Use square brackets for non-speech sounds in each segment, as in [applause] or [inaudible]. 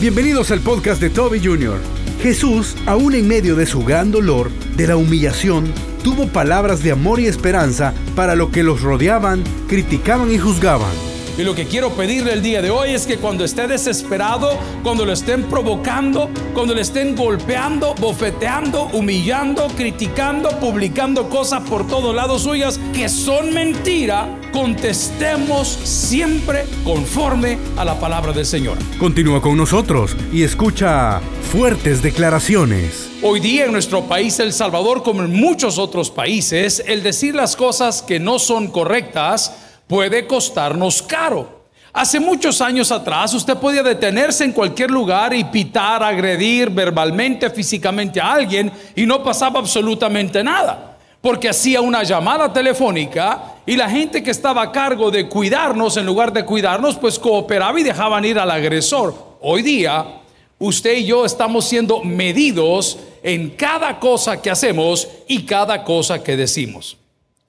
Bienvenidos al podcast de Toby Jr. Jesús, aún en medio de su gran dolor, de la humillación, tuvo palabras de amor y esperanza para lo que los rodeaban, criticaban y juzgaban. Y lo que quiero pedirle el día de hoy es que cuando esté desesperado, cuando lo estén provocando, cuando le estén golpeando, bofeteando, humillando, criticando, publicando cosas por todos lados suyas que son mentira, contestemos siempre conforme a la palabra del Señor. Continúa con nosotros y escucha fuertes declaraciones. Hoy día en nuestro país, El Salvador, como en muchos otros países, el decir las cosas que no son correctas, puede costarnos caro. Hace muchos años atrás usted podía detenerse en cualquier lugar y pitar, agredir verbalmente, físicamente a alguien y no pasaba absolutamente nada. Porque hacía una llamada telefónica y la gente que estaba a cargo de cuidarnos, en lugar de cuidarnos, pues cooperaba y dejaban ir al agresor. Hoy día, usted y yo estamos siendo medidos en cada cosa que hacemos y cada cosa que decimos.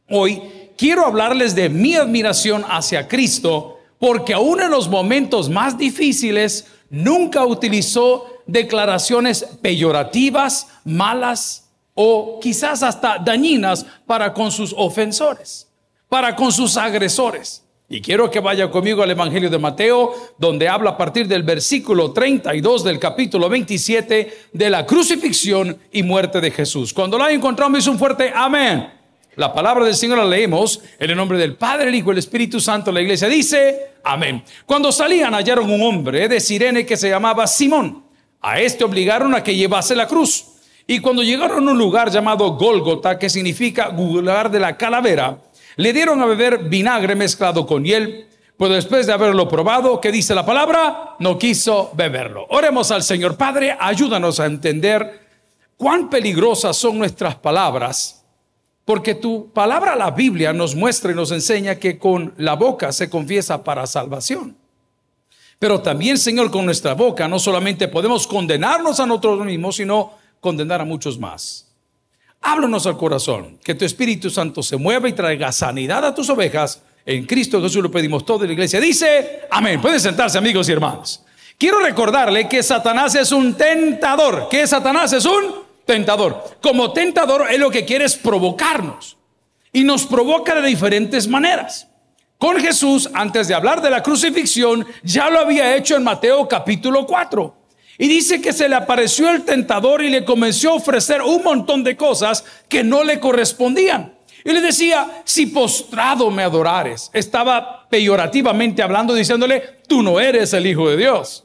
Hoy quiero hablarles de mi admiración hacia Cristo, porque aún en los momentos más difíciles, nunca utilizó declaraciones peyorativas, malas o quizás hasta dañinas para con sus ofensores, para con sus agresores. Y quiero que vaya conmigo al Evangelio de Mateo, donde habla a partir del versículo 32 del capítulo 27 de la crucifixión y muerte de Jesús. Cuando encontrado, me hizo un fuerte amén. La palabra del Señor la leemos en el nombre del Padre, el Hijo y el Espíritu Santo. La iglesia dice, amén. Cuando salían hallaron un hombre de Sirene que se llamaba Simón. A este obligaron a que llevase la cruz. Y cuando llegaron a un lugar llamado Gólgota, que significa lugar de la calavera, le dieron a beber vinagre mezclado con hiel. Pues después de haberlo probado, ¿qué dice la palabra? No quiso beberlo. Oremos al Señor. Padre, ayúdanos a entender cuán peligrosas son nuestras palabras porque tu palabra, la Biblia, nos muestra y nos enseña que con la boca se confiesa para salvación. Pero también, Señor, con nuestra boca no solamente podemos condenarnos a nosotros mismos, sino condenar a muchos más. Háblanos al corazón, que tu Espíritu Santo se mueva y traiga sanidad a tus ovejas. En Cristo Jesús lo pedimos todo. la iglesia dice, amén. Pueden sentarse, amigos y hermanos. Quiero recordarle que Satanás es un tentador. ¿Qué Satanás? Es un tentador. Como tentador, él lo que quiere es provocarnos. Y nos provoca de diferentes maneras. Con Jesús, antes de hablar de la crucifixión, ya lo había hecho en Mateo capítulo 4. Y dice que se le apareció el tentador y le comenzó a ofrecer un montón de cosas que no le correspondían. Y le decía, si postrado me adorares, estaba peyorativamente hablando, diciéndole, tú no eres el Hijo de Dios.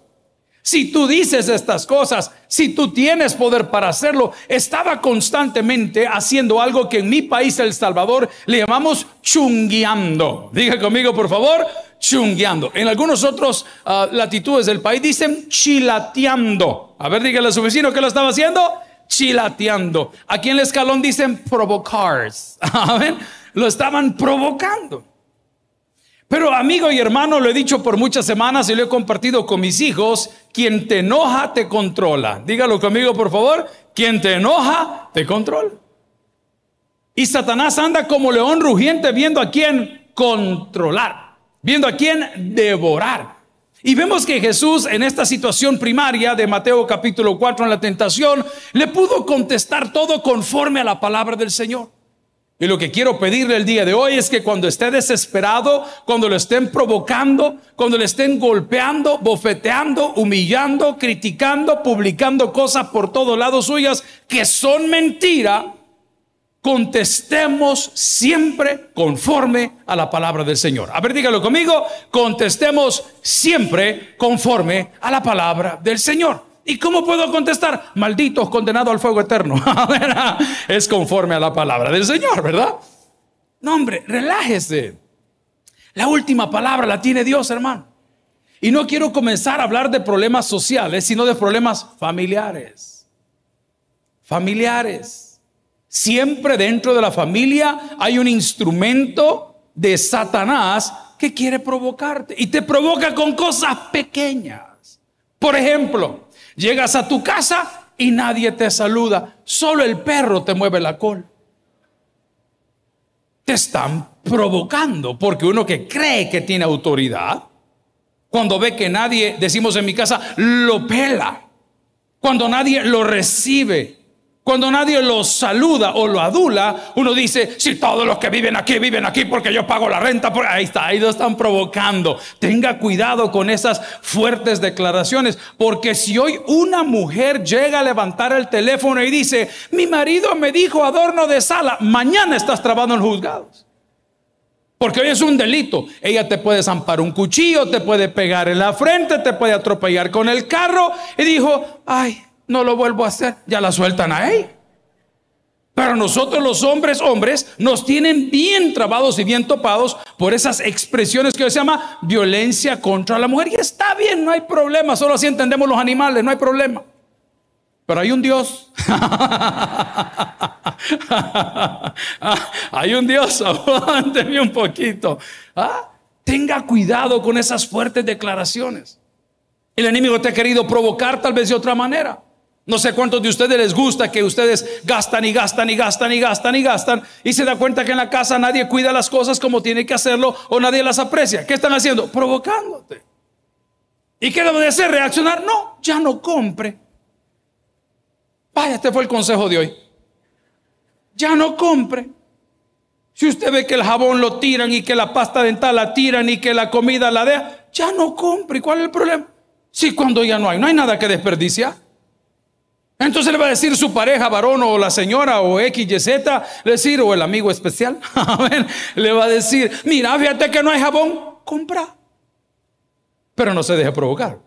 Si tú dices estas cosas, si tú tienes poder para hacerlo, estaba constantemente haciendo algo que en mi país, El Salvador, le llamamos chungueando. Diga conmigo, por favor, chungueando. En algunos otros ah, latitudes del país dicen chilateando. A ver, dígale a su vecino que lo estaba haciendo. Chilateando. Aquí en el escalón dicen provocar. [laughs] Lo estaban provocando. Pero amigo y hermano, lo he dicho por muchas semanas y lo he compartido con mis hijos, quien te enoja te controla. Dígalo conmigo, por favor, quien te enoja te controla. Y Satanás anda como león rugiente viendo a quién controlar, viendo a quién devorar. Y vemos que Jesús en esta situación primaria de Mateo capítulo 4 en la tentación, le pudo contestar todo conforme a la palabra del Señor. Y lo que quiero pedirle el día de hoy es que cuando esté desesperado, cuando lo estén provocando, cuando le estén golpeando, bofeteando, humillando, criticando, publicando cosas por todos lados suyas que son mentira, contestemos siempre conforme a la palabra del Señor. A ver, dígalo conmigo, contestemos siempre conforme a la palabra del Señor. ¿Y cómo puedo contestar? Malditos, condenado al fuego eterno. [laughs] es conforme a la palabra del Señor, ¿verdad? No, hombre, relájese. La última palabra la tiene Dios, hermano. Y no quiero comenzar a hablar de problemas sociales, sino de problemas familiares. Familiares. Siempre dentro de la familia hay un instrumento de Satanás que quiere provocarte y te provoca con cosas pequeñas. Por ejemplo, Llegas a tu casa y nadie te saluda, solo el perro te mueve la cola. Te están provocando porque uno que cree que tiene autoridad, Cuando ve que nadie, decimos en mi casa, lo pela. Cuando nadie lo recibe. Cuando nadie lo saluda o lo adula, uno dice, si todos los que viven aquí viven aquí porque yo pago la renta, por... ahí está, ahí lo están provocando. Tenga cuidado con esas fuertes declaraciones, porque si hoy una mujer llega a levantar el teléfono y dice, mi marido me dijo adorno de sala, mañana estás trabando en juzgados. Porque hoy es un delito. Ella te puede zampar un cuchillo, te puede pegar en la frente, te puede atropellar con el carro. Y dijo, ay, no lo vuelvo a hacer. Ya la sueltan a él. Pero nosotros los hombres, hombres, nos tienen bien trabados y bien topados por esas expresiones que se llama violencia contra la mujer. Y está bien, no hay problema, solo así entendemos los animales, no hay problema. Pero hay un Dios. [laughs] hay un Dios, [laughs] aguánteme un poquito. ¿Ah? Tenga cuidado con esas fuertes declaraciones. El enemigo te ha querido provocar tal vez de otra manera. No sé cuántos de ustedes les gusta que ustedes gastan y gastan y gastan y gastan y gastan y se da cuenta que en la casa nadie cuida las cosas como tiene que hacerlo o nadie las aprecia. ¿Qué están haciendo? Provocándote. ¿Y qué debe de hacer? ¿Reaccionar? No, ya no compre. Vaya, este fue el consejo de hoy. Ya no compre. Si usted ve que el jabón lo tiran y que la pasta dental la tiran y que la comida la deja, ya no compre. ¿Cuál es el problema? Si cuando ya no hay, no hay nada que desperdiciar. Entonces le va a decir su pareja, varón o la señora o X, Y, decir, o el amigo especial, [laughs] le va a decir, mira, fíjate que no hay jabón, compra. Pero no se deje provocar.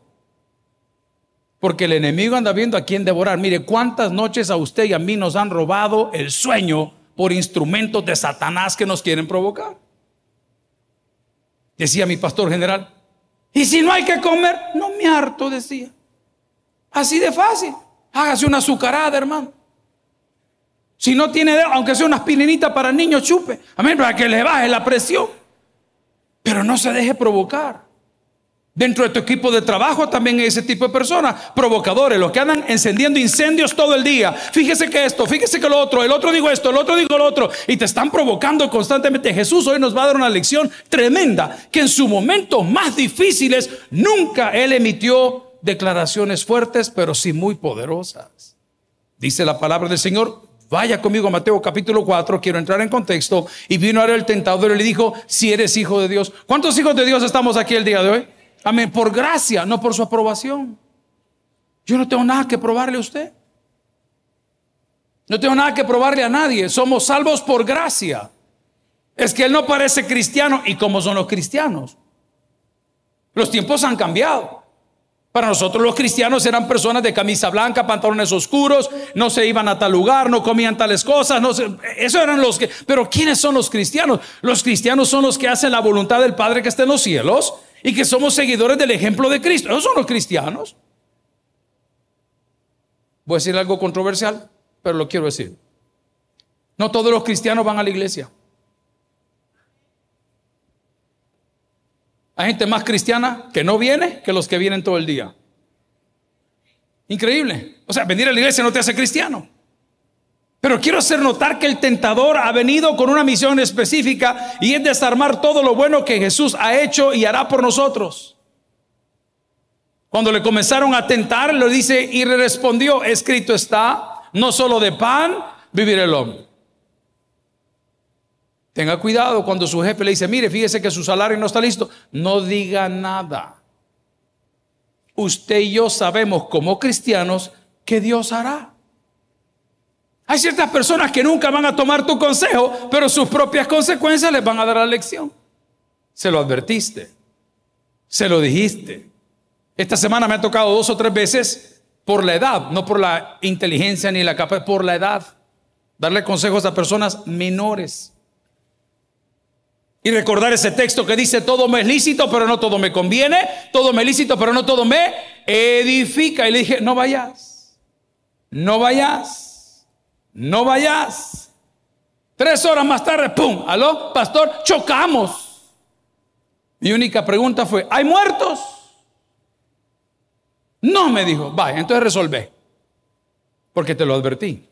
Porque el enemigo anda viendo a quién devorar. Mire, cuántas noches a usted y a mí nos han robado el sueño por instrumentos de Satanás que nos quieren provocar. Decía mi pastor general, y si no hay que comer, no me harto, decía. Así de fácil. Hágase una azucarada, hermano. Si no tiene, aunque sea una aspirinita para niños, chupe. Amén, para que le baje la presión. Pero no se deje provocar. Dentro de tu equipo de trabajo también hay ese tipo de personas, provocadores, los que andan encendiendo incendios todo el día. Fíjese que esto, fíjese que lo otro, el otro digo esto, el otro digo lo otro, y te están provocando constantemente. Jesús hoy nos va a dar una lección tremenda, que en sus momentos más difíciles nunca Él emitió declaraciones fuertes, pero sí muy poderosas. Dice la palabra del Señor, vaya conmigo a Mateo capítulo 4, quiero entrar en contexto, y vino ahora el tentador y le dijo, si eres hijo de Dios. ¿Cuántos hijos de Dios estamos aquí el día de hoy? Amén, por gracia, no por su aprobación. Yo no tengo nada que probarle a usted. No tengo nada que probarle a nadie. Somos salvos por gracia. Es que él no parece cristiano. ¿Y cómo son los cristianos? Los tiempos han cambiado. Para nosotros los cristianos eran personas de camisa blanca, pantalones oscuros, no se iban a tal lugar, no comían tales cosas, no eso eran los que, pero ¿quiénes son los cristianos? Los cristianos son los que hacen la voluntad del Padre que está en los cielos y que somos seguidores del ejemplo de Cristo. Esos son los cristianos. Voy a decir algo controversial, pero lo quiero decir. No todos los cristianos van a la iglesia. Hay gente más cristiana que no viene que los que vienen todo el día. Increíble. O sea, venir a la iglesia no te hace cristiano. Pero quiero hacer notar que el tentador ha venido con una misión específica y es desarmar todo lo bueno que Jesús ha hecho y hará por nosotros. Cuando le comenzaron a tentar, lo dice y respondió, escrito está, no solo de pan vivir el hombre. Tenga cuidado cuando su jefe le dice, mire, fíjese que su salario no está listo. No diga nada. Usted y yo sabemos como cristianos que Dios hará. Hay ciertas personas que nunca van a tomar tu consejo, pero sus propias consecuencias les van a dar la lección. Se lo advertiste, se lo dijiste. Esta semana me ha tocado dos o tres veces por la edad, no por la inteligencia ni la capacidad, por la edad, darle consejos a personas menores. Y recordar ese texto que dice, todo me es lícito, pero no todo me conviene, todo me es lícito, pero no todo me edifica. Y le dije, no vayas, no vayas, no vayas. Tres horas más tarde, ¡pum! Aló, pastor, chocamos. Mi única pregunta fue, ¿hay muertos? No, me dijo, vaya, entonces resolvé, porque te lo advertí.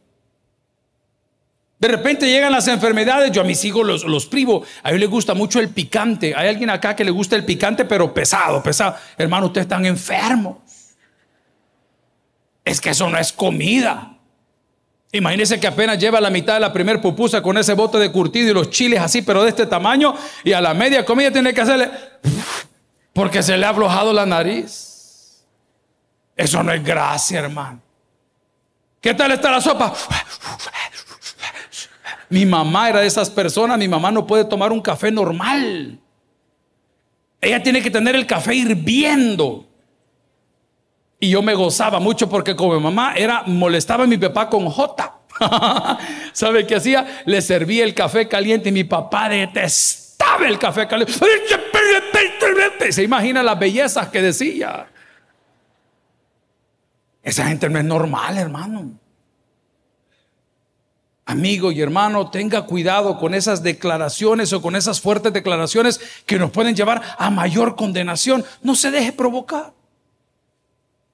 De repente llegan las enfermedades, yo a mis hijos los, privo, a ellos les gusta mucho el picante. Hay alguien acá que le gusta el picante, pero pesado, pesado. Hermano, ustedes están enfermos. Es que eso no es comida. Imagínense que apenas lleva la mitad de la primer pupusa con ese bote de curtido y los chiles así, pero de este tamaño, y a la media comida tiene que hacerle, porque se le ha aflojado la nariz. Eso no es gracia, hermano. ¿Qué tal está la sopa? Mi mamá era de esas personas, mi mamá no puede tomar un café normal. Ella tiene que tener el café hirviendo. Y yo me gozaba mucho porque como mi mamá era, molestaba a mi papá con J. [laughs] ¿Sabe qué hacía? Le servía el café caliente y mi papá detestaba el café caliente. Se imagina las bellezas que decía. Esa gente no es normal, hermano. Amigo y hermano, tenga cuidado con esas declaraciones o con esas fuertes declaraciones que nos pueden llevar a mayor condenación. No se deje provocar.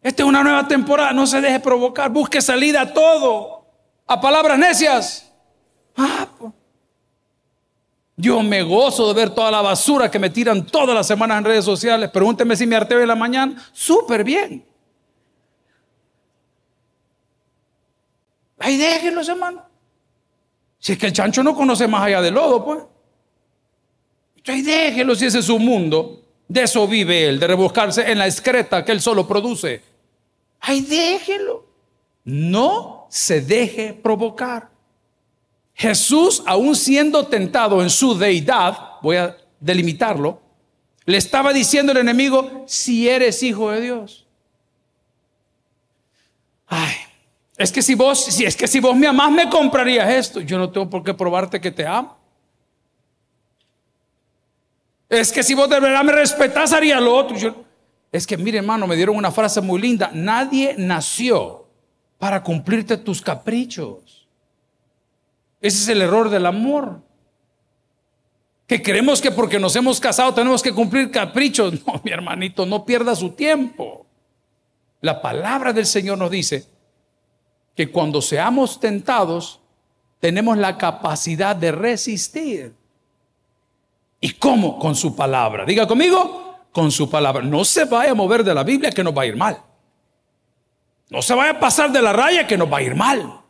Esta es una nueva temporada, no se deje provocar. Busque salida a todo. A palabras necias. Ah, Yo me gozo de ver toda la basura que me tiran todas las semanas en redes sociales. Pregúnteme si me arteo en la mañana. Súper bien. Ahí déjenlos, hermano. Si es que el chancho no conoce más allá del lodo, pues. Ahí déjenlo si ese es su mundo. De eso vive él, de rebuscarse en la excreta que él solo produce. Ahí déjenlo. No se deje provocar. Jesús, aún siendo tentado en su deidad, voy a delimitarlo, le estaba diciendo al enemigo, si eres hijo de Dios. Ay, es que si vos, si es que si vos me amás, me comprarías esto. Yo no tengo por qué probarte que te amo. Es que si vos de verdad me respetás, haría lo otro. es que, mire, hermano, me dieron una frase muy linda. Nadie nació para cumplirte tus caprichos. Ese es el error del amor. Que creemos que porque nos hemos casado tenemos que cumplir caprichos. [laughs] No, mi hermanito, no pierda su tiempo. La palabra del Señor nos dice que cuando seamos tentados, tenemos la capacidad de resistir. ¿Y cómo? Con su palabra. Diga conmigo, con su palabra. No se vaya a mover de la Biblia que nos va a ir mal. No se vaya a pasar de la raya que nos va a ir mal.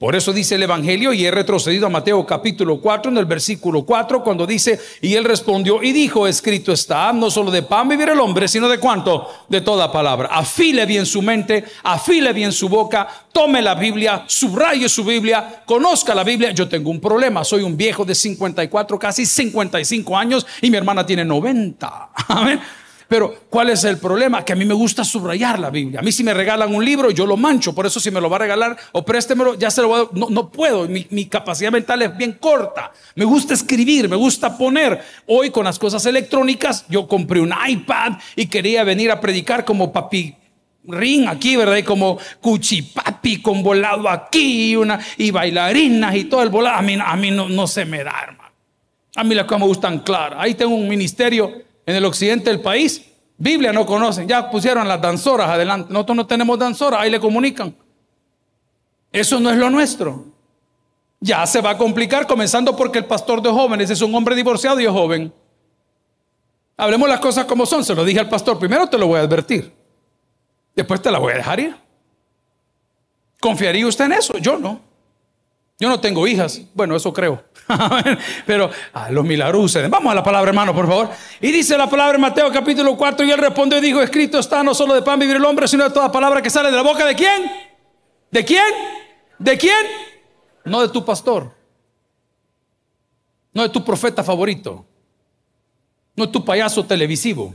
Por eso dice el Evangelio, y he retrocedido a Mateo capítulo 4, en el versículo 4, cuando dice, y él respondió y dijo, escrito está, no solo de pan vivir el hombre, sino de cuánto, de toda palabra. Afile bien su mente, afile bien su boca, tome la Biblia, subraye su Biblia, conozca la Biblia. Yo tengo un problema, soy un viejo de 54, casi 55 años, y mi hermana tiene 90. [laughs] Amén. Pero ¿cuál es el problema? Que a mí me gusta subrayar la Biblia. A mí si me regalan un libro, yo lo mancho. Por eso si me lo va a regalar o préstemelo, ya se lo voy a... No, no puedo. Mi, capacidad mental es bien corta. Me gusta escribir, me gusta poner. Hoy con las cosas electrónicas, yo compré un iPad y quería venir a predicar como papi ring aquí, ¿verdad? Y como cuchipapi con volado aquí y, una, y bailarinas y todo el volado. A mí, a mí no, no se me da, hermano. A mí las cosas me gustan claras. Ahí tengo un ministerio en el occidente del país. Biblia no conocen, ya pusieron las danzoras adelante. Nosotros no tenemos danzoras, ahí le comunican. Eso no es lo nuestro. Ya se va a complicar, comenzando porque el pastor de jóvenes es un hombre divorciado y es joven. Hablemos las cosas como son, se lo dije al pastor. Primero te lo voy a advertir, después te la voy a dejar ir. ¿Confiaría usted en eso? Yo no. Yo no tengo hijas. Bueno, eso creo. [laughs] Pero a los milagros Vamos a la palabra, hermano, por favor. Y dice la palabra en Mateo capítulo 4. Y él respondió y dijo: Escrito está no solo de pan vivir el hombre, sino de toda palabra que sale de la boca de quién? ¿De quién? ¿De quién? No de tu pastor. No de tu profeta favorito. No de tu payaso televisivo.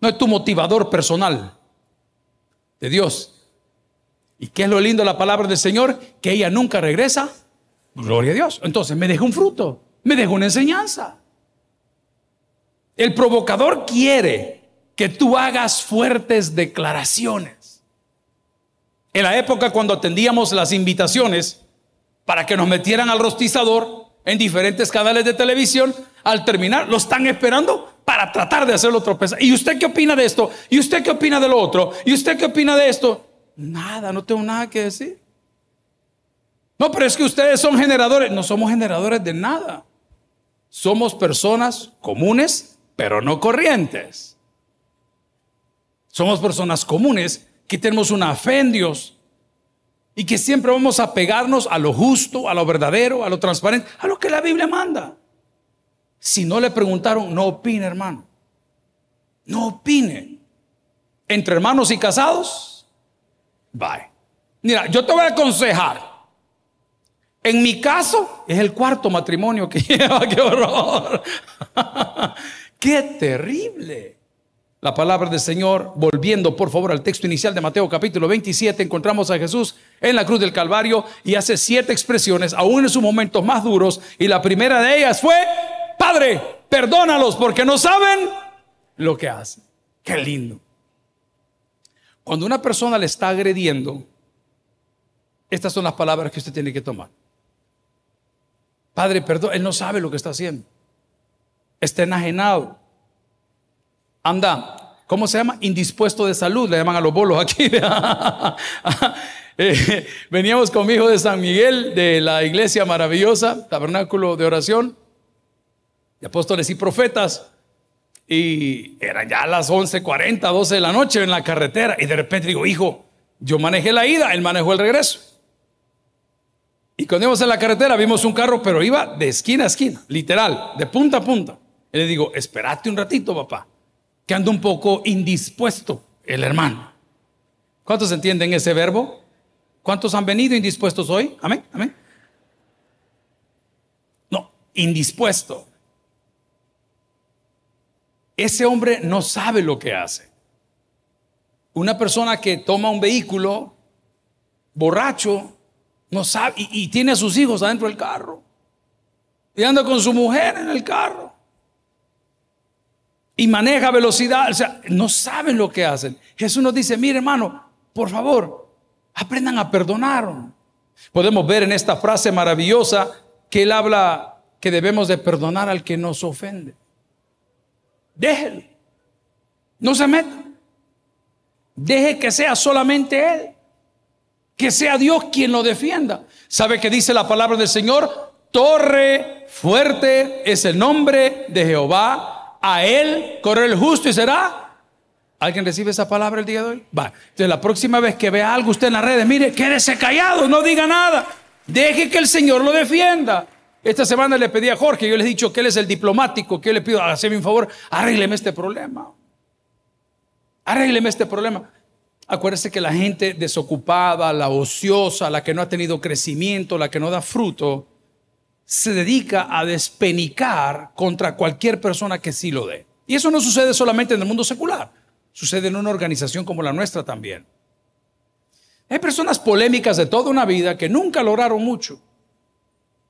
No de tu motivador personal. De Dios. ¿Y qué es lo lindo de la palabra del Señor? Que ella nunca regresa Gloria a Dios. Entonces me deja un fruto, me deja una enseñanza. El provocador quiere que tú hagas fuertes declaraciones. En la época cuando atendíamos las invitaciones para que nos metieran al rostizador en diferentes canales de televisión, al terminar lo están esperando para tratar de hacerlo tropezar. ¿Y usted qué opina de esto? ¿Y usted qué opina de lo otro? ¿Y usted qué opina de esto? Nada, no tengo nada que decir. No, pero es que ustedes son generadores. No somos generadores de nada. Somos personas comunes, pero no corrientes. Somos personas comunes que tenemos una fe en Dios y que siempre vamos a pegarnos a lo justo, a lo verdadero, a lo transparente, a lo que la Biblia manda. Si no le preguntaron, no opine, hermano. No opine. Entre hermanos y casados, bye. Mira, yo te voy a aconsejar. En mi caso, es el cuarto matrimonio que [laughs] lleva, qué horror. [laughs] qué terrible. La palabra del Señor, volviendo por favor al texto inicial de Mateo capítulo 27, encontramos a Jesús en la cruz del Calvario y hace siete expresiones, aún en sus momentos más duros, y la primera de ellas fue, Padre, perdónalos porque no saben lo que hacen. Qué lindo. Cuando una persona le está agrediendo, estas son las palabras que usted tiene que tomar. Padre, perdón, él no sabe lo que está haciendo. Está enajenado. Anda, ¿cómo se llama? Indispuesto de salud, le llaman a los bolos aquí. [laughs] Eh, veníamos con mi hijo de San Miguel, de la iglesia maravillosa, tabernáculo de oración, de apóstoles y profetas. Y eran ya las 11:40, 12 de la noche en la carretera. Y de repente digo, hijo, yo manejé la ida, él manejó el regreso. Y cuando íbamos en la carretera vimos un carro, pero iba de esquina a esquina, literal, de punta a punta. Y le digo, espérate un ratito, papá, que ando un poco indispuesto el hermano. ¿Cuántos entienden ese verbo? ¿Cuántos han venido indispuestos hoy? Amén, amén. No, indispuesto. Ese hombre no sabe lo que hace. Una persona que toma un vehículo borracho no sabe, y, tiene a sus hijos adentro del carro. Y anda con su mujer en el carro. Y maneja velocidad. O sea, no saben lo que hacen. Jesús nos dice, mire hermano, por favor, aprendan a perdonar. Podemos ver en esta frase maravillosa que él habla que debemos de perdonar al que nos ofende. Déjelo. No se meta. Deje que sea solamente él. Que sea Dios quien lo defienda. ¿Sabe qué dice la palabra del Señor? Torre fuerte es el nombre de Jehová. A él corre el justo y será. ¿Alguien recibe esa palabra el día de hoy? Va. Entonces la próxima vez que vea algo usted en las redes, mire, quédese callado, no diga nada. Deje que el Señor lo defienda. Esta semana le pedí a Jorge, yo le he dicho que él es el diplomático, que yo le pido, hazme un favor, arrégleme este problema. Arrégleme este problema. Acuérdese que la gente desocupada, la ociosa, la que no ha tenido crecimiento, la que no da fruto, se dedica a despenicar contra cualquier persona que sí lo dé. Y eso no sucede solamente en el mundo secular, sucede en una organización como la nuestra también. Hay personas polémicas de toda una vida que nunca lograron mucho,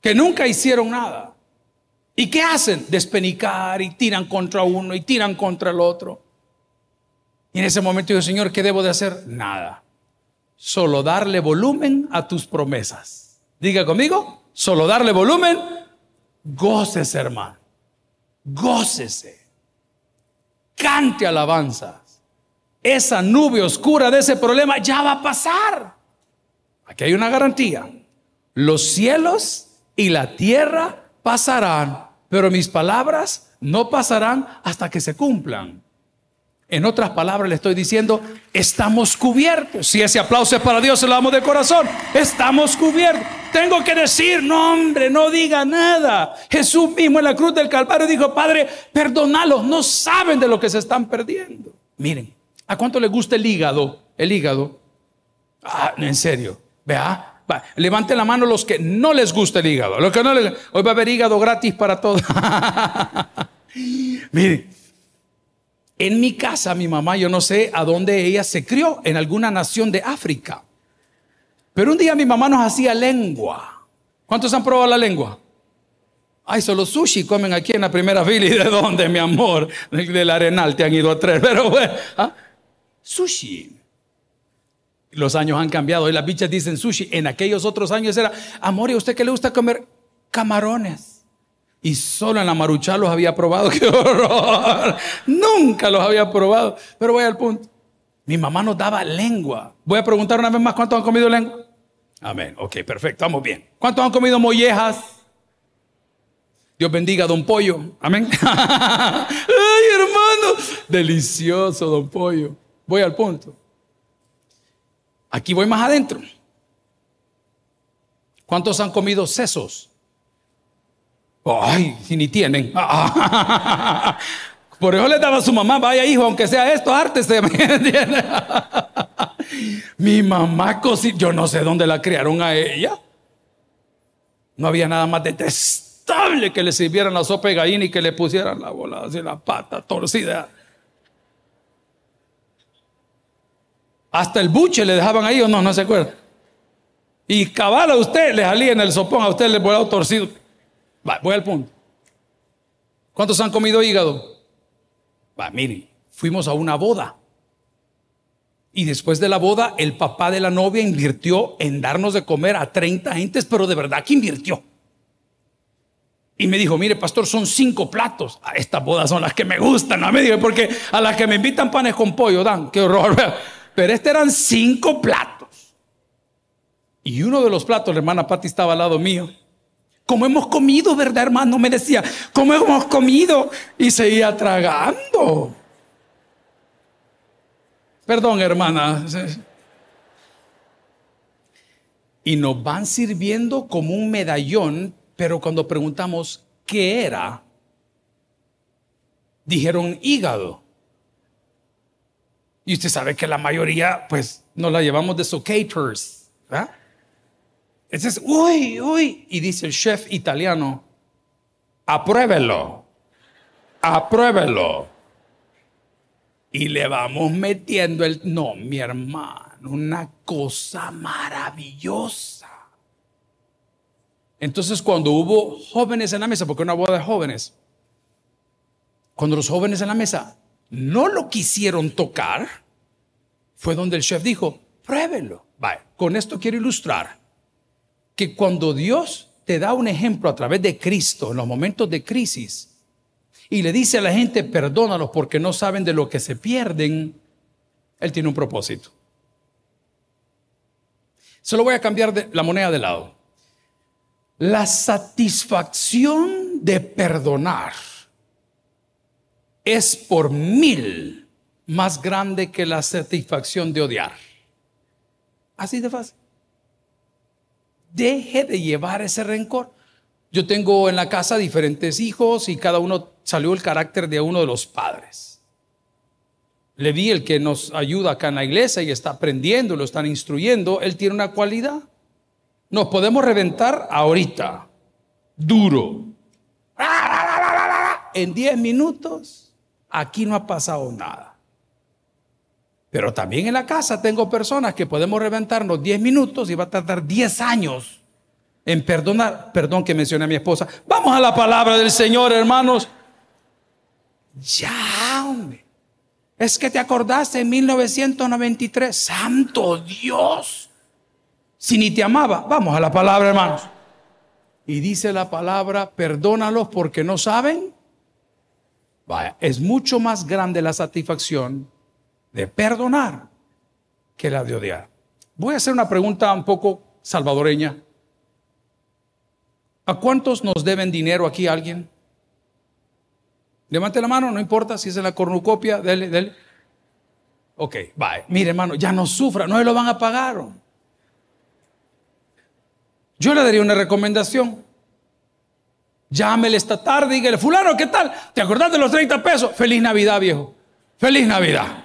que nunca hicieron nada. ¿Y qué hacen? Despenicar y tiran contra uno y tiran contra el otro. Y en ese momento digo, Señor, ¿qué debo de hacer? Nada. Solo darle volumen a tus promesas. Diga conmigo, solo darle volumen. Gócese, hermano. Gócese. Cante alabanzas. Esa nube oscura de ese problema ya va a pasar. Aquí hay una garantía. Los cielos y la tierra pasarán, pero mis palabras no pasarán hasta que se cumplan. En otras palabras, le estoy diciendo, estamos cubiertos. Si ese aplauso es para Dios, se lo damos de corazón. Estamos cubiertos. Tengo que decir, no hombre, no diga nada. Jesús mismo en la cruz del Calvario dijo, Padre, perdonalos, no saben de lo que se están perdiendo. Miren, ¿a cuánto le gusta el hígado? El hígado. Ah, en serio. Vea, Levanten la mano los que no les gusta el hígado. Los que no les... Hoy va a haber hígado gratis para todos. [laughs] Miren, en mi casa, mi mamá, yo no sé a dónde ella se crió, en alguna nación de África. Pero un día mi mamá nos hacía lengua. ¿Cuántos han probado la lengua? Ay, solo sushi comen aquí en la primera fila. ¿Y de dónde, mi amor? Del Arenal te han ido a tres. Pero bueno, ¿ah? sushi. Los años han cambiado. Y las bichas dicen sushi. En aquellos otros años era, amor, ¿y a usted qué le gusta comer? Camarones y solo en la marucha los había probado. [laughs] ¡Qué horror! Nunca los había probado. Pero voy al punto. Mi mamá nos daba lengua. Voy a preguntar una vez más cuántos han comido lengua. Amén. Ok, perfecto, vamos bien. ¿Cuántos han comido mollejas? Dios bendiga a Don Pollo. Amén. [laughs] Ay, hermano. Delicioso, Don Pollo. Voy al punto. Aquí voy más adentro. ¿Cuántos han comido sesos? Ay, si ni tienen. [laughs] Por eso le daba a su mamá, vaya hijo, aunque sea esto, ártese. [laughs] Mi mamá cocinó, yo no sé dónde la criaron a ella. No había nada más detestable que le sirvieran la sopa de gallina y que le pusieran la bola así, la pata torcida. Hasta el buche le dejaban ahí o no, no se acuerda. Y cabal a usted le salía en el sopón, a usted le volaba torcido. Va, voy al punto. ¿Cuántos han comido hígado? Va, mire, fuimos a una boda. Y después de la boda, el papá de la novia invirtió en darnos de comer a 30 gentes, pero de verdad que invirtió. Y me dijo, mire, pastor, son cinco platos. A ah, estas bodas son las que me gustan, me dijo, porque a las que me invitan panes con pollo dan, qué horror. Pero este eran cinco platos. Y uno de los platos, la hermana Patti estaba al lado mío. Como hemos comido, ¿verdad, hermano? Me decía, ¿cómo hemos comido? Y seguía tragando. Perdón, hermana. Y nos van sirviendo como un medallón, pero cuando preguntamos qué era, dijeron hígado. Y usted sabe que la mayoría, pues, nos la llevamos de socators. ¿verdad? Entonces, uy, uy. Y dice el chef italiano, apruébelo, apruébelo. Y le vamos metiendo el... No, mi hermano, una cosa maravillosa. Entonces cuando hubo jóvenes en la mesa, porque una boda de jóvenes, cuando los jóvenes en la mesa no lo quisieron tocar, fue donde el chef dijo, pruébelo. Vale, con esto quiero ilustrar que cuando Dios te da un ejemplo a través de Cristo en los momentos de crisis, y le dice a la gente, perdónalos porque no saben de lo que se pierden, Él tiene un propósito. Se lo voy a cambiar de la moneda de lado. La satisfacción de perdonar es por mil más grande que la satisfacción de odiar. Así de fácil. Deje de llevar ese rencor. Yo tengo en la casa diferentes hijos y cada uno salió el carácter de uno de los padres. Le vi el que nos ayuda acá en la iglesia y está aprendiendo, lo están instruyendo, él tiene una cualidad. Nos podemos reventar ahorita, duro. En 10 minutos, aquí no ha pasado nada. Pero también en la casa tengo personas que podemos reventarnos 10 minutos y va a tardar 10 años en perdonar, perdón que mencioné a mi esposa. Vamos a la palabra del Señor, hermanos. Ya, hombre. Es que te acordaste en 1993. Santo Dios. Si ni te amaba, vamos a la palabra, hermanos. Y dice la palabra, perdónalos porque no saben. Vaya, es mucho más grande la satisfacción de perdonar que la de odiar. Voy a hacer una pregunta un poco salvadoreña. ¿A cuántos nos deben dinero aquí alguien? Levante la mano, no importa si es en la cornucopia, dele, dele. Ok, bye. Mire, hermano, ya no sufra, no se lo van a pagar. Yo le daría una recomendación. Llámele esta tarde y dígale, fulano, ¿qué tal? ¿Te acordás de los 30 pesos? Feliz Navidad, viejo. Feliz Navidad.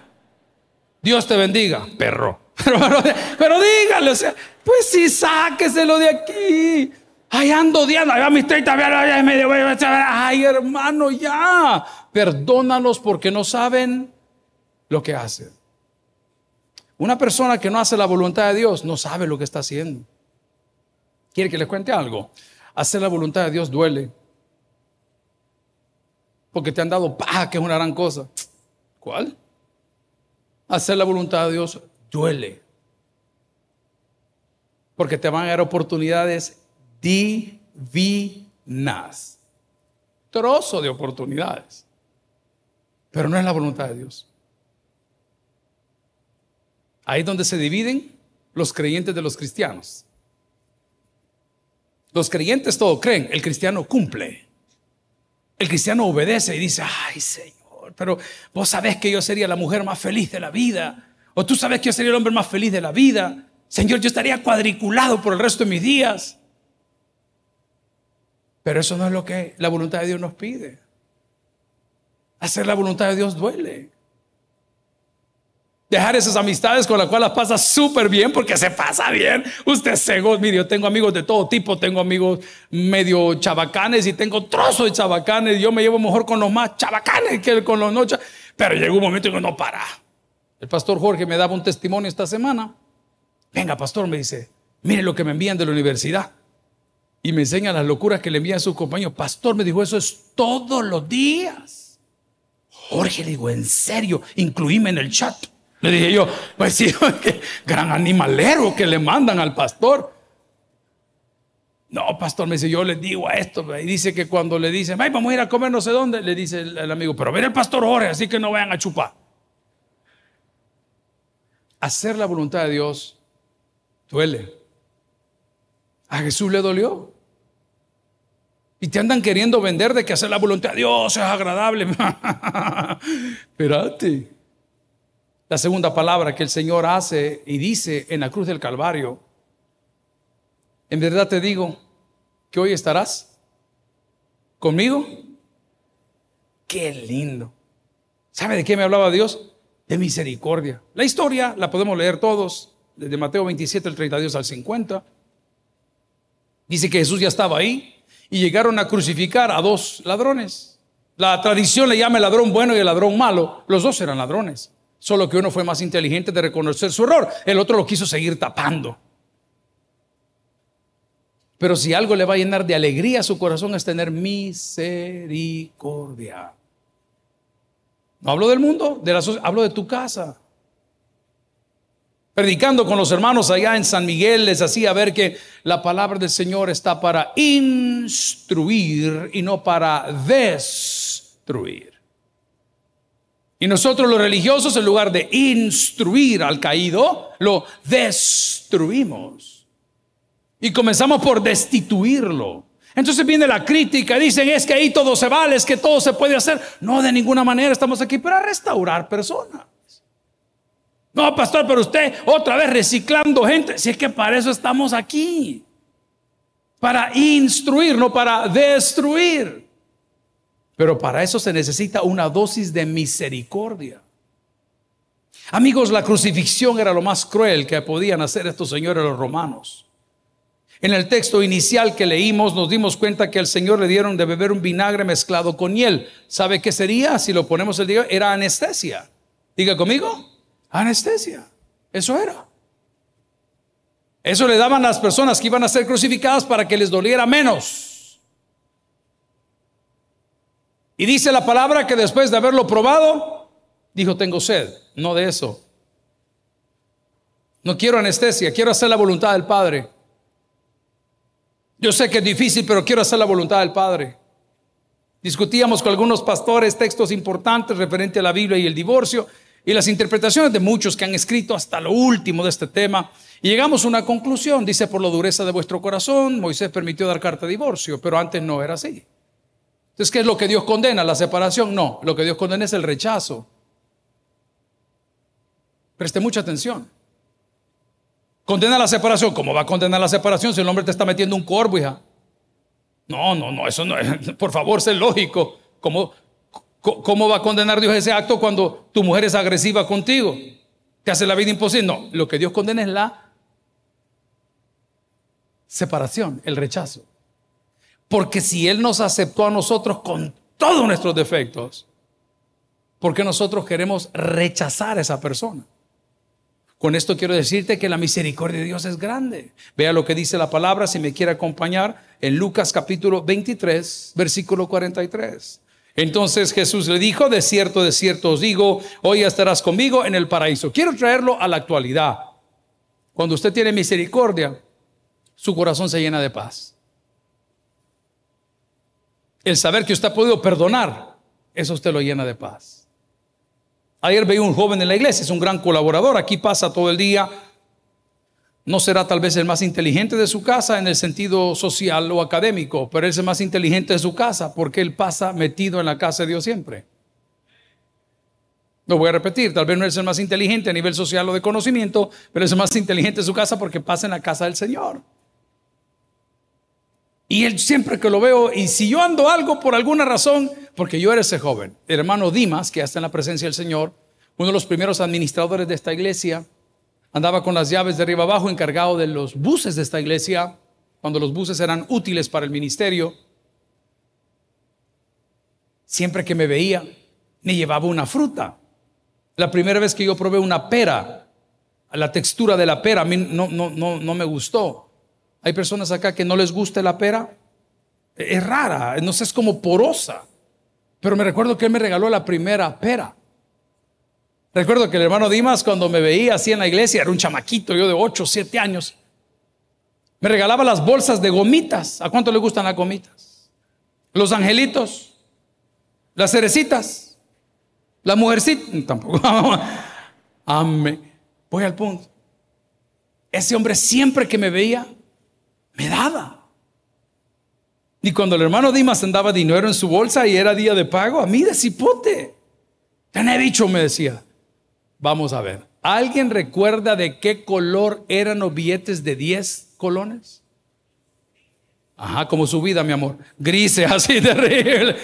Dios te bendiga, perro. [laughs] Pero, pero, dígale, o sea, pues sí, sáqueselo de aquí. Ay, ando odiando. Ay, mis 30 Ay, hermano, ya. Perdónalos porque no saben lo que hacen. Una persona que no hace la voluntad de Dios no sabe lo que está haciendo. ¿Quiere que les cuente algo? Hacer la voluntad de Dios duele. Porque te han dado paja, que es una gran cosa. ¿Cuál? Hacer la voluntad de Dios duele. Porque te van a dar oportunidades divinas. Trozo de oportunidades. Pero no es la voluntad de Dios. Ahí es donde se dividen los creyentes de los cristianos. Los creyentes todo creen, el cristiano cumple. El cristiano obedece y dice, ay Señor, pero vos sabés que yo sería la mujer más feliz de la vida. O tú sabes que yo sería el hombre más feliz de la vida. Señor, yo estaría cuadriculado por el resto de mis días. Pero eso no es lo que la voluntad de Dios nos pide. Hacer la voluntad de Dios duele. Dejar esas amistades con las cuales pasa súper bien porque se pasa bien. Usted se mire, yo tengo amigos de todo tipo, tengo amigos medio chabacanes y tengo trozos de chabacanes. Yo me llevo mejor con los más chabacanes que con los no. Pero llegó un momento en que no para. El pastor Jorge me daba un testimonio esta semana. Venga, pastor, me dice, mire lo que me envían de la universidad. Y me enseña las locuras que le envían sus compañeros. Pastor, me dijo, eso es todos los días. Jorge, le digo, en serio, incluíme en el chat. Le dije yo, pues sí, [laughs] gran animalero que le mandan al pastor. No, pastor, me dice, yo le digo a esto. Y dice que cuando le dicen, vamos a ir a comer no sé dónde, le dice el, amigo, pero ver el pastor Jorge, así que no vayan a chupar. Hacer la voluntad de Dios duele. A Jesús le dolió. Y te andan queriendo vender de que hacer la voluntad de Dios es agradable. [laughs] Espérate. La segunda palabra que el Señor hace y dice en la cruz del Calvario, en verdad te digo que hoy estarás conmigo. Qué lindo. ¿Sabe de qué me hablaba Dios? De misericordia. La historia la podemos leer todos, desde Mateo 27, el 32 al 50. Dice que Jesús ya estaba ahí y llegaron a crucificar a dos ladrones. La tradición le llama el ladrón bueno y el ladrón malo. Los dos eran ladrones. Solo que uno fue más inteligente de reconocer su error, el otro lo quiso seguir tapando. Pero si algo le va a llenar de alegría a su corazón es tener misericordia. No hablo del mundo, de la, hablo de tu casa. Predicando con los hermanos allá en San Miguel les hacía ver que la palabra del Señor está para instruir y no para destruir. Y nosotros los religiosos, en lugar de instruir al caído, lo destruimos. Y comenzamos por destituirlo. Entonces viene la crítica, dicen, es que ahí todo se vale, es que todo se puede hacer. No, de ninguna manera estamos aquí para restaurar personas. No, pastor, pero usted otra vez reciclando gente. Si es que para eso estamos aquí. Para instruir, no para destruir. Pero para eso se necesita una dosis de misericordia. Amigos, la crucifixión era lo más cruel que podían hacer estos señores los romanos. En el texto inicial que leímos nos dimos cuenta que al Señor le dieron de beber un vinagre mezclado con hiel. ¿Sabe qué sería? Si lo ponemos el día, era anestesia. Diga conmigo, anestesia. Eso era. Eso le daban a las personas que iban a ser crucificadas para que les doliera menos. Y dice la palabra que después de haberlo probado, dijo, tengo sed. No de eso. No quiero anestesia, quiero hacer la voluntad del Padre. Yo sé que es difícil, pero quiero hacer la voluntad del Padre. Discutíamos con algunos pastores textos importantes referente a la Biblia y el divorcio y las interpretaciones de muchos que han escrito hasta lo último de este tema. Y llegamos a una conclusión. Dice, por la dureza de vuestro corazón, Moisés permitió dar carta de divorcio, pero antes no era así. Entonces, ¿qué es lo que Dios condena? ¿La separación? No, lo que Dios condena es el rechazo. Preste mucha atención. Condena la separación. ¿Cómo va a condenar la separación si el hombre te está metiendo un corvo, hija? No, no, no, eso no es. [laughs] Por favor, sé lógico. ¿Cómo, ¿Cómo va a condenar Dios ese acto cuando tu mujer es agresiva contigo? Te hace la vida imposible. No, lo que Dios condena es la separación, el rechazo. Porque si Él nos aceptó a nosotros con todos nuestros defectos, ¿por qué nosotros queremos rechazar a esa persona? Con esto quiero decirte que la misericordia de Dios es grande. Vea lo que dice la palabra, si me quiere acompañar, en Lucas capítulo 23, versículo 43. Entonces Jesús le dijo, de cierto, de cierto os digo, hoy estarás conmigo en el paraíso. Quiero traerlo a la actualidad. Cuando usted tiene misericordia, su corazón se llena de paz. El saber que usted ha podido perdonar, eso usted lo llena de paz. Ayer veía un joven en la iglesia, es un gran colaborador, aquí pasa todo el día. No será tal vez el más inteligente de su casa en el sentido social o académico, pero es el más inteligente de su casa porque él pasa metido en la casa de Dios siempre. Lo voy a repetir, tal vez no es el más inteligente a nivel social o de conocimiento, pero es el más inteligente de su casa porque pasa en la casa del Señor. Y él siempre que lo veo, y si yo ando algo por alguna razón, porque yo era ese joven, hermano Dimas, que está en la presencia del Señor, uno de los primeros administradores de esta iglesia, andaba con las llaves de arriba abajo encargado de los buses de esta iglesia, cuando los buses eran útiles para el ministerio. Siempre que me veía, me llevaba una fruta. La primera vez que yo probé una pera, la textura de la pera a mí no, no, no, no me gustó. Hay personas acá que no les gusta la pera. Es rara, no sé, es como porosa. Pero me recuerdo que él me regaló la primera pera. Recuerdo que el hermano Dimas cuando me veía así en la iglesia, era un chamaquito, yo de 8, 7 años, me regalaba las bolsas de gomitas. ¿A cuánto le gustan las gomitas? Los angelitos, las cerecitas, la mujercita, [laughs] tampoco. Amén. Voy al punto. Ese hombre siempre que me veía, me daba. Y cuando el hermano Dimas andaba dinero en su bolsa y era día de pago, a mí de cipote. Te he dicho, me decía. Vamos a ver. ¿Alguien recuerda de qué color eran los billetes de 10 colones? Ajá, como su vida, mi amor. Grises, [laughs] así terrible.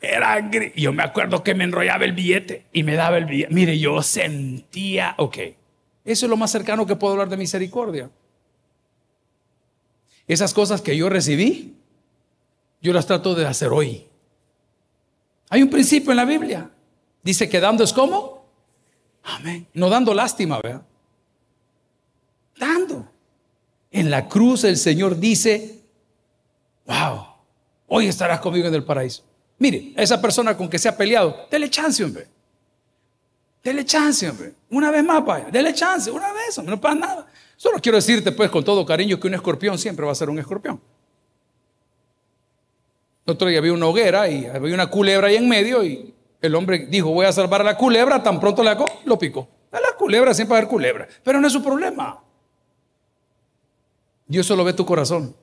Era gris. Yo me acuerdo que me enrollaba el billete y me daba el billete. Mire, yo sentía, ok. Eso es lo más cercano que puedo hablar de misericordia. Esas cosas que yo recibí, yo las trato de hacer hoy. Hay un principio en la Biblia. Dice que dando es como Amén. No dando lástima, ¿verdad? Dando. En la cruz el Señor dice, wow, hoy estarás conmigo en el paraíso. Mire, esa persona con que se ha peleado, dele chance, hombre. Dele chance, hombre. Una vez más, vaya. Dele chance, una vez, hombre. No pasa nada. Solo quiero decirte, pues, con todo cariño, que un escorpión siempre va a ser un escorpión. Otro día había una hoguera y había una culebra ahí en medio y el hombre dijo, voy a salvar a la culebra, tan pronto la lo picó. A la culebra siempre va a haber culebra, pero no es su problema. Dios solo ve tu corazón.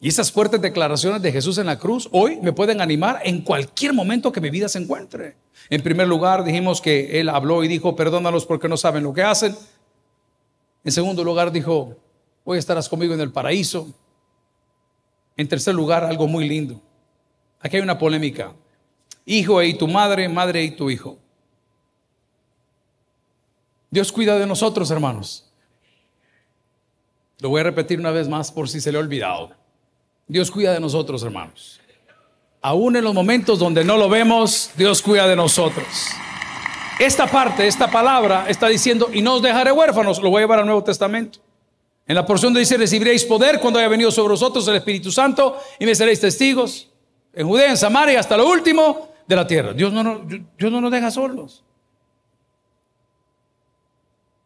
Y esas fuertes declaraciones de Jesús en la cruz hoy me pueden animar en cualquier momento que mi vida se encuentre. En primer lugar, dijimos que Él habló y dijo, perdónalos porque no saben lo que hacen. En segundo lugar, dijo, hoy estarás conmigo en el paraíso. En tercer lugar, algo muy lindo. Aquí hay una polémica. Hijo y tu madre, madre y tu hijo. Dios cuida de nosotros, hermanos. Lo voy a repetir una vez más por si se le ha olvidado. Dios cuida de nosotros, hermanos. Aún en los momentos donde no lo vemos, Dios cuida de nosotros. Esta parte, esta palabra está diciendo, y no os dejaré huérfanos, lo voy a llevar al Nuevo Testamento. En la porción donde dice, recibiréis poder cuando haya venido sobre vosotros el Espíritu Santo y me seréis testigos en Judea, en Samaria, hasta lo último de la tierra. Dios no, nos, Dios no nos deja solos.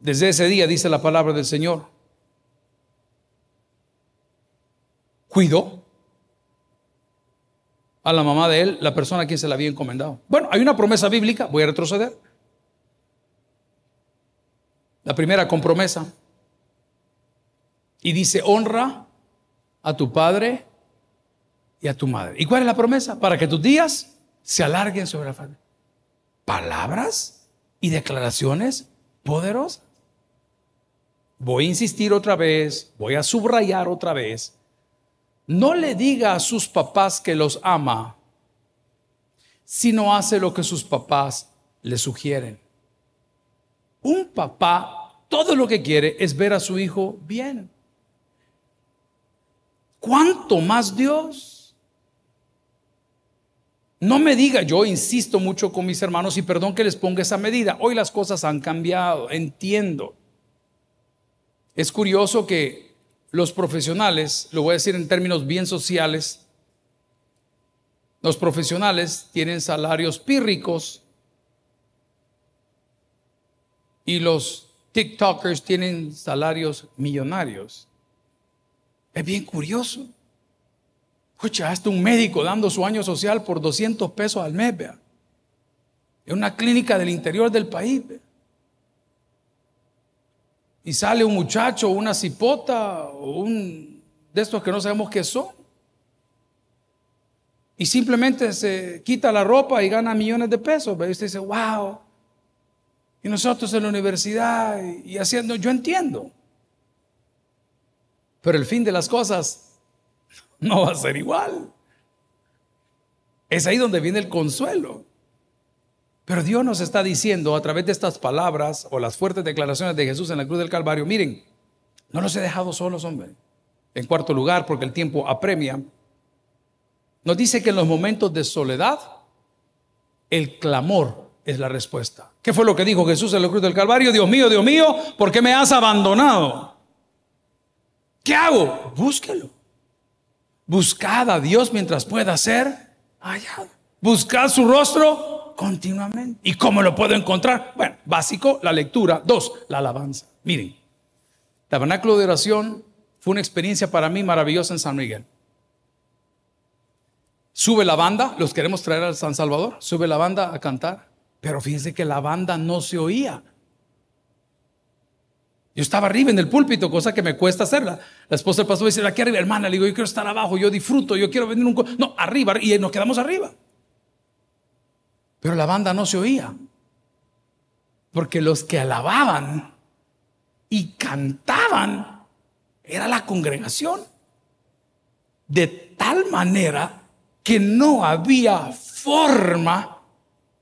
Desde ese día dice la palabra del Señor. Cuidó a la mamá de él, la persona a quien se la había encomendado. Bueno, hay una promesa bíblica, voy a retroceder. La primera con promesa. Y dice, honra a tu padre y a tu madre. ¿Y cuál es la promesa? Para que tus días se alarguen sobre la familia. Palabras y declaraciones poderosas. Voy a insistir otra vez, voy a subrayar otra vez. No le diga a sus papás que los ama si no hace lo que sus papás le sugieren. Un papá todo lo que quiere es ver a su hijo bien. ¿Cuánto más Dios? No me diga, yo insisto mucho con mis hermanos y perdón que les ponga esa medida. Hoy las cosas han cambiado, entiendo. Es curioso que los profesionales, lo voy a decir en términos bien sociales, los profesionales tienen salarios pírricos y los TikTokers tienen salarios millonarios. Es bien curioso. Escucha, hasta un médico dando su año social por 200 pesos al mes, vea. En una clínica del interior del país, y sale un muchacho, una cipota, o un de estos que no sabemos qué son. Y simplemente se quita la ropa y gana millones de pesos. Y usted dice, wow. Y nosotros en la universidad y haciendo, yo entiendo. Pero el fin de las cosas [laughs] no va a ser igual. Es ahí donde viene el consuelo. Pero Dios nos está diciendo a través de estas palabras o las fuertes declaraciones de Jesús en la cruz del Calvario, miren, no los he dejado solos, hombre. En cuarto lugar, porque el tiempo apremia, nos dice que en los momentos de soledad, el clamor es la respuesta. ¿Qué fue lo que dijo Jesús en la cruz del Calvario? Dios mío, Dios mío, ¿por qué me has abandonado? ¿Qué hago? Búsquelo. Buscad a Dios mientras pueda ser hallado. Buscad su rostro continuamente. ¿Y cómo lo puedo encontrar? Bueno, básico, la lectura. Dos, la alabanza. Miren, tabernáculo de oración fue una experiencia para mí maravillosa en San Miguel. Sube la banda, los queremos traer al San Salvador, sube la banda a cantar, pero fíjense que la banda no se oía. Yo estaba arriba en el púlpito, cosa que me cuesta hacerla. La esposa del pastor dice, aquí arriba, hermana, le digo, yo quiero estar abajo, yo disfruto, yo quiero venir un... No, arriba, y nos quedamos arriba. Pero la banda no se oía. Porque los que alababan y cantaban era la congregación. De tal manera que no había forma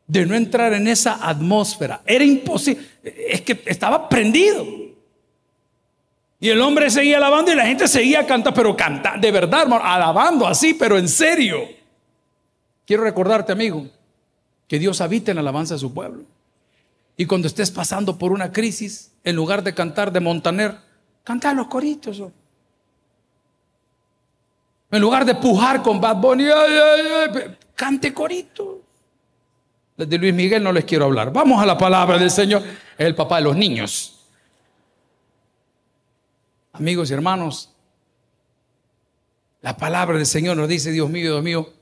de no entrar en esa atmósfera. Era imposible. Es que estaba prendido. Y el hombre seguía alabando y la gente seguía cantando, pero canta, de verdad, alabando así, pero en serio. Quiero recordarte, amigo, que Dios habita en la alabanza de su pueblo. Y cuando estés pasando por una crisis, en lugar de cantar de Montaner, canta los coritos. En lugar de pujar con Bad Bunny, cante coritos. De Luis Miguel no les quiero hablar. Vamos a la palabra del Señor. El papá de los niños. Amigos y hermanos, la palabra del Señor nos dice, Dios mío, Dios mío,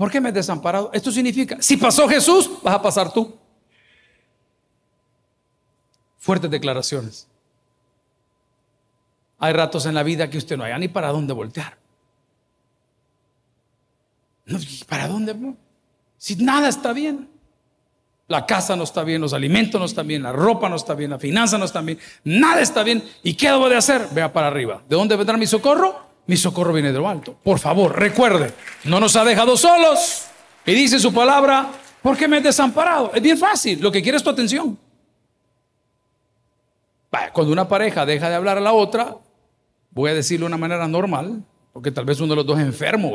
¿por qué me he desamparado? Esto significa, si pasó Jesús, vas a pasar tú. Fuertes declaraciones. Hay ratos en la vida que usted no haya ni para dónde voltear. ¿Para dónde? Si nada está bien. La casa no está bien, los alimentos no están bien, la ropa no está bien, la finanza no está bien, nada está bien. ¿Y qué debo de hacer? Vea para arriba. ¿De dónde vendrá mi socorro? Mi socorro viene de lo alto. Por favor, recuerde, no nos ha dejado solos. Y dice su palabra, ¿por qué me he desamparado? Es bien fácil, lo que quiere es tu atención. Cuando una pareja deja de hablar a la otra, voy a decirlo de una manera normal, porque tal vez uno de los dos es enfermo.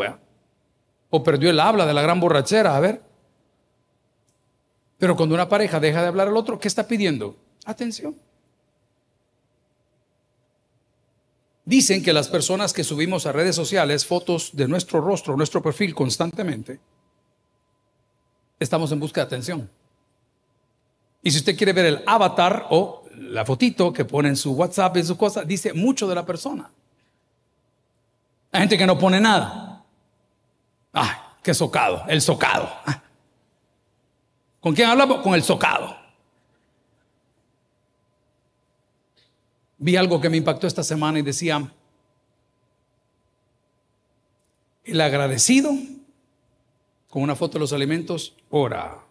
O perdió el habla de la gran borrachera, a ver. Pero cuando una pareja deja de hablar al otro, ¿qué está pidiendo? Atención. Dicen que las personas que subimos a redes sociales fotos de nuestro rostro, nuestro perfil constantemente, estamos en busca de atención. Y si usted quiere ver el avatar o la fotito que pone en su WhatsApp, en su cosa, dice mucho de la persona. Hay gente que no pone nada. ¡Ay, qué socado! El socado. Ah, ¿Con quién hablamos? Con el socado. Vi algo que me impactó esta semana y decía, el agradecido, con una foto de los alimentos, ora.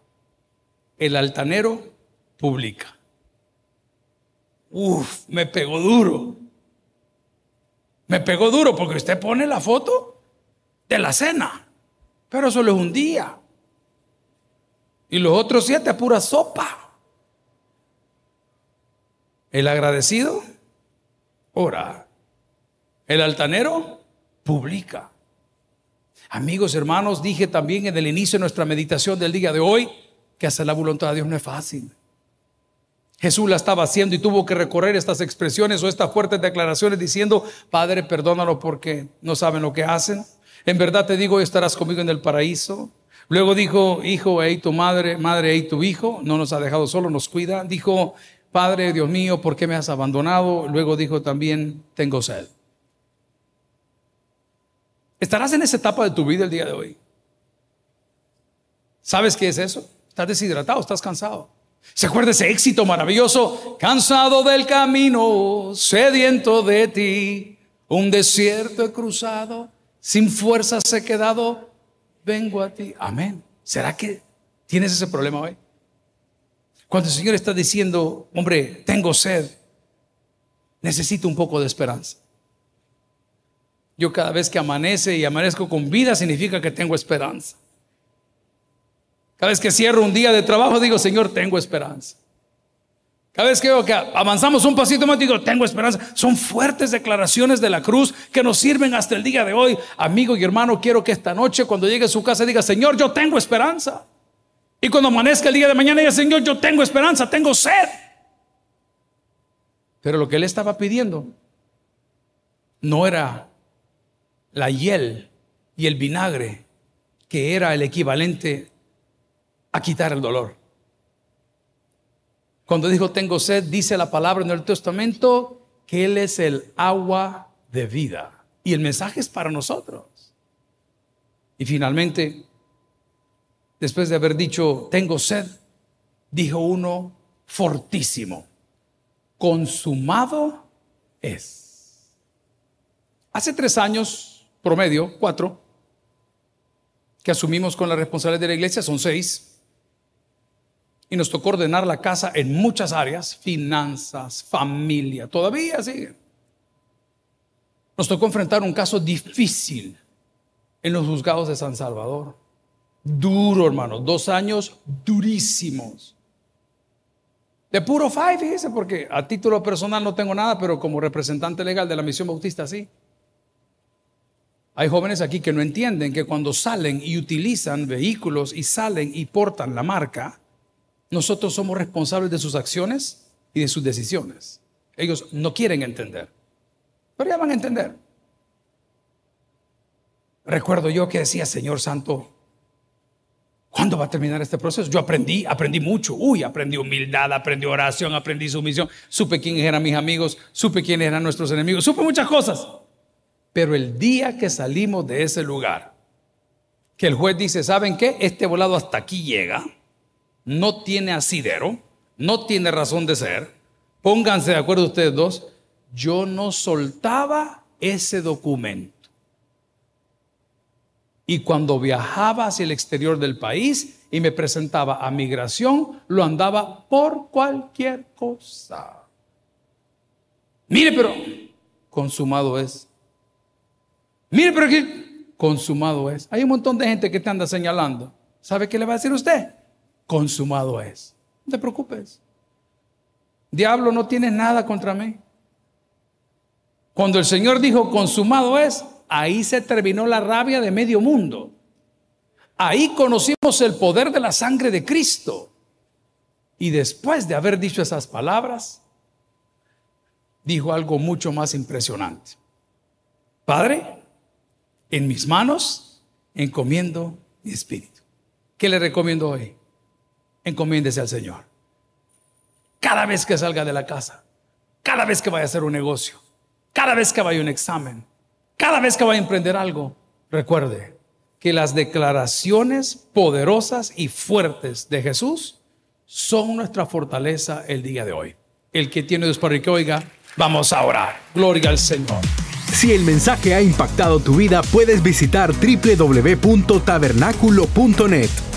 El altanero publica. Uf, me pegó duro. Me pegó duro porque usted pone la foto de la cena, pero solo es un día. Y los otros siete, pura sopa. El agradecido, ora. El altanero, publica. Amigos, hermanos, dije también en el inicio de nuestra meditación del día de hoy que hacer la voluntad de Dios no es fácil. Jesús la estaba haciendo y tuvo que recorrer estas expresiones o estas fuertes declaraciones diciendo, Padre, perdónalo porque no saben lo que hacen. En verdad te digo, estarás conmigo en el paraíso. Luego dijo, hijo, hey tu madre, madre, hey tu hijo, no nos ha dejado solo, nos cuida. Dijo, Padre, Dios mío, ¿por qué me has abandonado? Luego dijo también, tengo sed. ¿Estarás en esa etapa de tu vida el día de hoy? ¿Sabes qué es eso? Estás deshidratado, estás cansado. ¿Se acuerda ese éxito maravilloso? Cansado del camino, sediento de ti, un desierto he cruzado, sin fuerzas he quedado, vengo a ti. Amén. ¿Será que tienes ese problema hoy? Cuando el Señor está diciendo, hombre, tengo sed, necesito un poco de esperanza. Yo cada vez que amanece y amanezco con vida significa que tengo esperanza. Cada vez que cierro un día de trabajo digo, Señor, tengo esperanza. Cada vez que veo que avanzamos un pasito más digo, tengo esperanza. Son fuertes declaraciones de la cruz que nos sirven hasta el día de hoy. Amigo y hermano, quiero que esta noche cuando llegue a su casa diga, Señor, yo tengo esperanza. Y cuando amanezca el día de mañana diga, Señor, yo tengo esperanza, tengo sed. Pero lo que él estaba pidiendo no era la hiel y el vinagre, que era el equivalente a quitar el dolor. Cuando dijo tengo sed, dice la palabra en el Testamento que Él es el agua de vida. Y el mensaje es para nosotros. Y finalmente, después de haber dicho tengo sed, dijo uno fortísimo, consumado es. Hace tres años promedio, cuatro, que asumimos con la responsabilidad de la iglesia, son seis. Y nos tocó ordenar la casa en muchas áreas, finanzas, familia, todavía sigue. Nos tocó enfrentar un caso difícil en los juzgados de San Salvador. Duro, hermano, dos años durísimos. De puro five, fíjese, porque a título personal no tengo nada, pero como representante legal de la misión bautista sí. Hay jóvenes aquí que no entienden que cuando salen y utilizan vehículos y salen y portan la marca, nosotros somos responsables de sus acciones y de sus decisiones. Ellos no quieren entender, pero ya van a entender. Recuerdo yo que decía, Señor Santo, ¿cuándo va a terminar este proceso? Yo aprendí, aprendí mucho. Uy, aprendí humildad, aprendí oración, aprendí sumisión. Supe quiénes eran mis amigos, supe quiénes eran nuestros enemigos, supe muchas cosas. Pero el día que salimos de ese lugar, que el juez dice, ¿saben qué? Este volado hasta aquí llega, no tiene asidero, no tiene razón de ser, pónganse de acuerdo ustedes dos, yo no soltaba ese documento. Y cuando viajaba hacia el exterior del país y me presentaba a migración, lo andaba por cualquier cosa. Mire, pero consumado es. Mire, pero que consumado es. Hay un montón de gente que te anda señalando. ¿Sabe qué le va a decir usted? Consumado es. No te preocupes. Diablo, no tienes nada contra mí. Cuando el Señor dijo consumado es, ahí se terminó la rabia de medio mundo. Ahí conocimos el poder de la sangre de Cristo. Y después de haber dicho esas palabras, dijo algo mucho más impresionante. Padre, en mis manos encomiendo mi espíritu. ¿Qué le recomiendo hoy? Encomiéndese al Señor. Cada vez que salga de la casa, cada vez que vaya a hacer un negocio, cada vez que vaya a un examen, cada vez que vaya a emprender algo, recuerde que las declaraciones poderosas y fuertes de Jesús son nuestra fortaleza el día de hoy. El que tiene Dios para que oiga, vamos a orar. Gloria al Señor. Si el mensaje ha impactado tu vida, puedes visitar www.tabernaculo.net